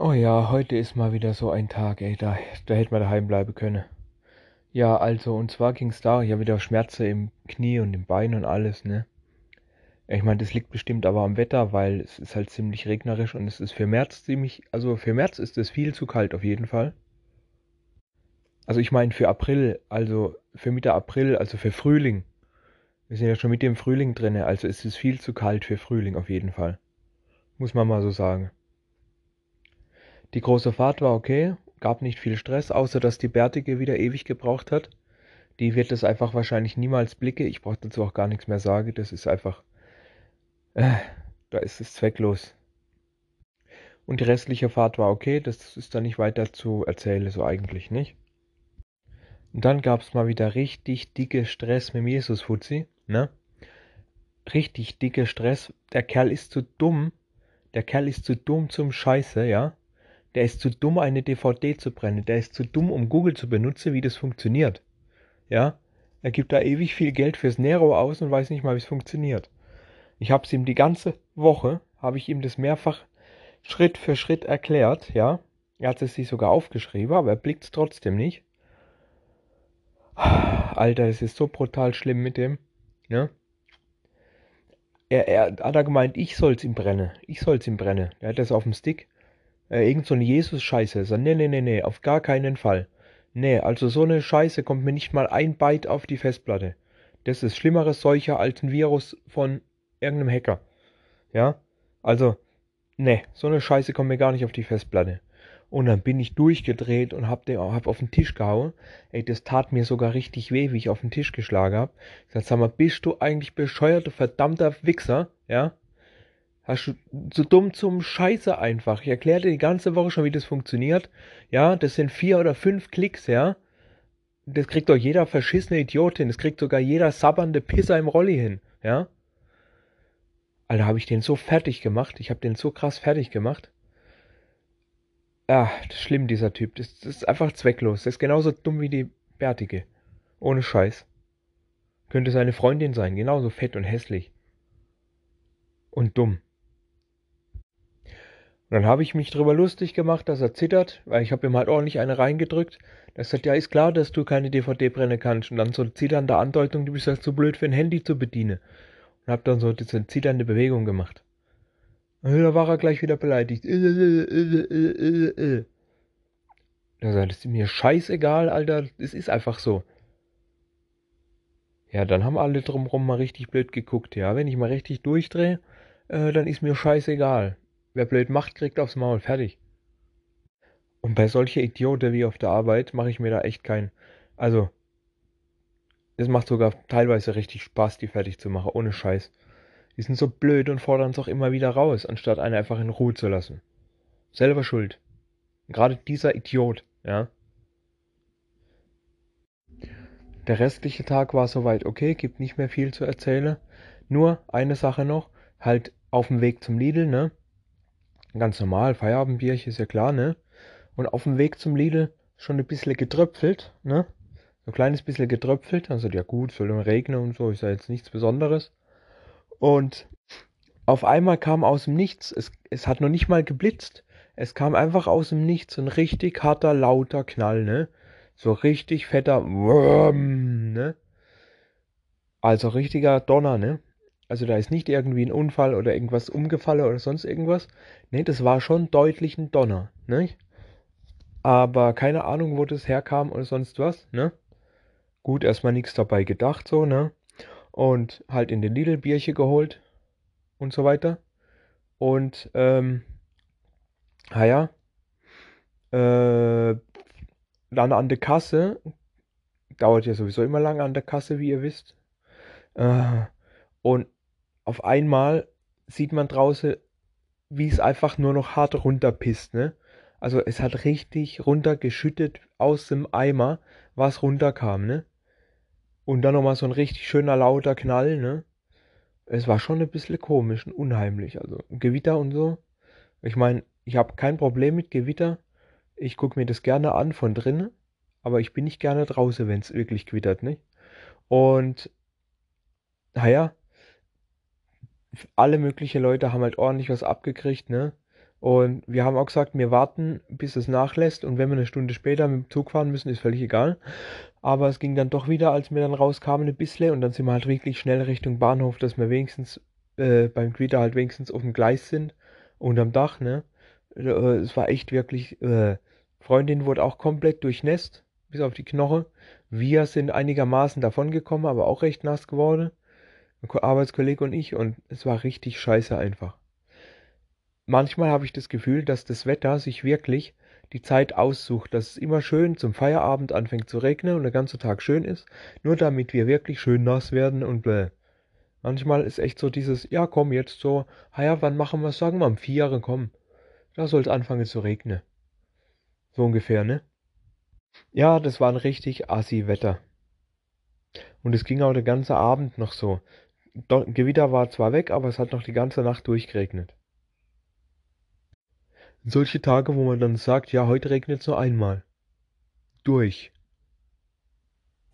Oh ja, heute ist mal wieder so ein Tag, ey, da, da hätte man daheim bleiben können. Ja, also, und zwar ging's da, ich habe wieder Schmerzen im Knie und im Bein und alles, ne? Ich meine, das liegt bestimmt aber am Wetter, weil es ist halt ziemlich regnerisch und es ist für März ziemlich, also für März ist es viel zu kalt auf jeden Fall. Also ich meine für April, also für Mitte April, also für Frühling. Wir sind ja schon mit dem Frühling drinne, also es ist viel zu kalt für Frühling auf jeden Fall. Muss man mal so sagen. Die große Fahrt war okay, gab nicht viel Stress, außer dass die Bärtige wieder ewig gebraucht hat. Die wird es einfach wahrscheinlich niemals blicke. Ich brauche dazu auch gar nichts mehr sagen. Das ist einfach. Äh, da ist es zwecklos. Und die restliche Fahrt war okay. Das ist dann nicht weiter zu erzählen, so eigentlich nicht. Und dann gab es mal wieder richtig dicke Stress mit Jesus Fuzzi, ne? Richtig dicke Stress. Der Kerl ist zu dumm. Der Kerl ist zu dumm zum Scheiße, ja? Der ist zu dumm, eine DVD zu brennen. Der ist zu dumm, um Google zu benutzen, wie das funktioniert. Ja? Er gibt da ewig viel Geld fürs Nero aus und weiß nicht mal, wie es funktioniert. Ich habe es ihm die ganze Woche, habe ich ihm das mehrfach Schritt für Schritt erklärt, ja. Er hat es sich sogar aufgeschrieben, aber er blickt es trotzdem nicht. Alter, es ist so brutal schlimm mit dem, ja. Er, er hat er gemeint, ich soll's ihm brennen. Ich soll's ihm brennen. Er hat das auf dem Stick äh, irgend so eine Jesus-Scheiße. So, nee, nee, nee, nee, auf gar keinen Fall. Nee, also so eine Scheiße kommt mir nicht mal ein Byte auf die Festplatte. Das ist schlimmeres Seucher als ein Virus von irgendeinem Hacker. Ja? Also, nee, so eine Scheiße kommt mir gar nicht auf die Festplatte. Und dann bin ich durchgedreht und hab, den, hab auf den Tisch gehauen. Ey, das tat mir sogar richtig weh, wie ich auf den Tisch geschlagen hab. Ich sag, sag mal, bist du eigentlich bescheuert, du verdammter Wichser? Ja? So dumm zum Scheiße einfach. Ich erkläre dir die ganze Woche schon, wie das funktioniert. Ja, das sind vier oder fünf Klicks, ja. Das kriegt doch jeder verschissene Idiot hin. Das kriegt sogar jeder sabbernde Pisser im Rolli hin, ja. Alter, habe ich den so fertig gemacht. Ich habe den so krass fertig gemacht. Ja, das ist schlimm, dieser Typ. Das, das ist einfach zwecklos. Das ist genauso dumm wie die Bärtige. Ohne Scheiß. Könnte seine Freundin sein. Genauso fett und hässlich. Und dumm. Dann habe ich mich drüber lustig gemacht, dass er zittert, weil ich habe ihm halt ordentlich eine reingedrückt. Er sagt, ja, ist klar, dass du keine DVD brennen kannst. Und dann so zitternde Andeutung, du bist halt zu blöd für ein Handy zu bedienen. Und habe dann so diese zitternde Bewegung gemacht. Und da war er gleich wieder beleidigt. Er sagt, das ist mir scheißegal, Alter, es ist einfach so. Ja, dann haben alle drumherum mal richtig blöd geguckt. Ja, wenn ich mal richtig durchdrehe, äh, dann ist mir scheißegal. Wer blöd macht, kriegt aufs Maul. Fertig. Und bei solcher Idioten wie auf der Arbeit mache ich mir da echt keinen. Also, es macht sogar teilweise richtig Spaß, die fertig zu machen, ohne Scheiß. Die sind so blöd und fordern es auch immer wieder raus, anstatt einen einfach in Ruhe zu lassen. Selber schuld. Gerade dieser Idiot, ja. Der restliche Tag war soweit okay, gibt nicht mehr viel zu erzählen. Nur eine Sache noch, halt auf dem Weg zum Lidl, ne? Ganz normal, Feierabendbierchen ist ja klar, ne? Und auf dem Weg zum Lidl schon ein bisschen getröpfelt, ne? So ein kleines bisschen getröpfelt. Also ja gut, soll im regnen und so, ist ja jetzt nichts Besonderes. Und auf einmal kam aus dem Nichts, es, es hat noch nicht mal geblitzt. Es kam einfach aus dem Nichts ein richtig harter, lauter Knall, ne? So richtig fetter Wurm, ne? Also richtiger Donner, ne? Also da ist nicht irgendwie ein Unfall oder irgendwas umgefallen oder sonst irgendwas. Ne, das war schon deutlich ein Donner, ne? Aber keine Ahnung, wo das herkam oder sonst was, ne? Gut, erstmal nichts dabei gedacht, so, ne? Und halt in den Lidl Bierchen geholt und so weiter. Und, ähm, naja, äh, dann an der Kasse, dauert ja sowieso immer lange an der Kasse, wie ihr wisst. Äh, und auf einmal sieht man draußen, wie es einfach nur noch hart runterpisst, ne? Also es hat richtig runtergeschüttet aus dem Eimer, was runterkam, ne? Und dann nochmal so ein richtig schöner lauter Knall, ne? Es war schon ein bisschen komisch und unheimlich. Also Gewitter und so. Ich meine, ich habe kein Problem mit Gewitter. Ich gucke mir das gerne an von drinnen. Aber ich bin nicht gerne draußen, wenn es wirklich gewittert, nicht? Und naja, alle möglichen Leute haben halt ordentlich was abgekriegt, ne? Und wir haben auch gesagt, wir warten, bis es nachlässt. Und wenn wir eine Stunde später mit dem Zug fahren müssen, ist völlig egal. Aber es ging dann doch wieder, als wir dann rauskamen, ein bisschen. Und dann sind wir halt wirklich schnell Richtung Bahnhof, dass wir wenigstens äh, beim Quitter halt wenigstens auf dem Gleis sind. Und am Dach, ne? Äh, es war echt wirklich. Äh, Freundin wurde auch komplett durchnässt, bis auf die Knoche. Wir sind einigermaßen davongekommen, aber auch recht nass geworden. Arbeitskollege und ich. Und es war richtig scheiße einfach manchmal habe ich das Gefühl, dass das Wetter sich wirklich die Zeit aussucht, dass es immer schön zum Feierabend anfängt zu regnen und der ganze Tag schön ist, nur damit wir wirklich schön nass werden und bläh. Manchmal ist echt so dieses, ja komm jetzt so, ah ja, wann machen wir sagen wir am Viere, komm. Da soll es anfangen zu regnen. So ungefähr, ne? Ja, das war ein richtig assi Wetter. Und es ging auch den ganzen Abend noch so. Gewitter war zwar weg, aber es hat noch die ganze Nacht durchgeregnet solche Tage, wo man dann sagt, ja, heute regnet es nur einmal. Durch.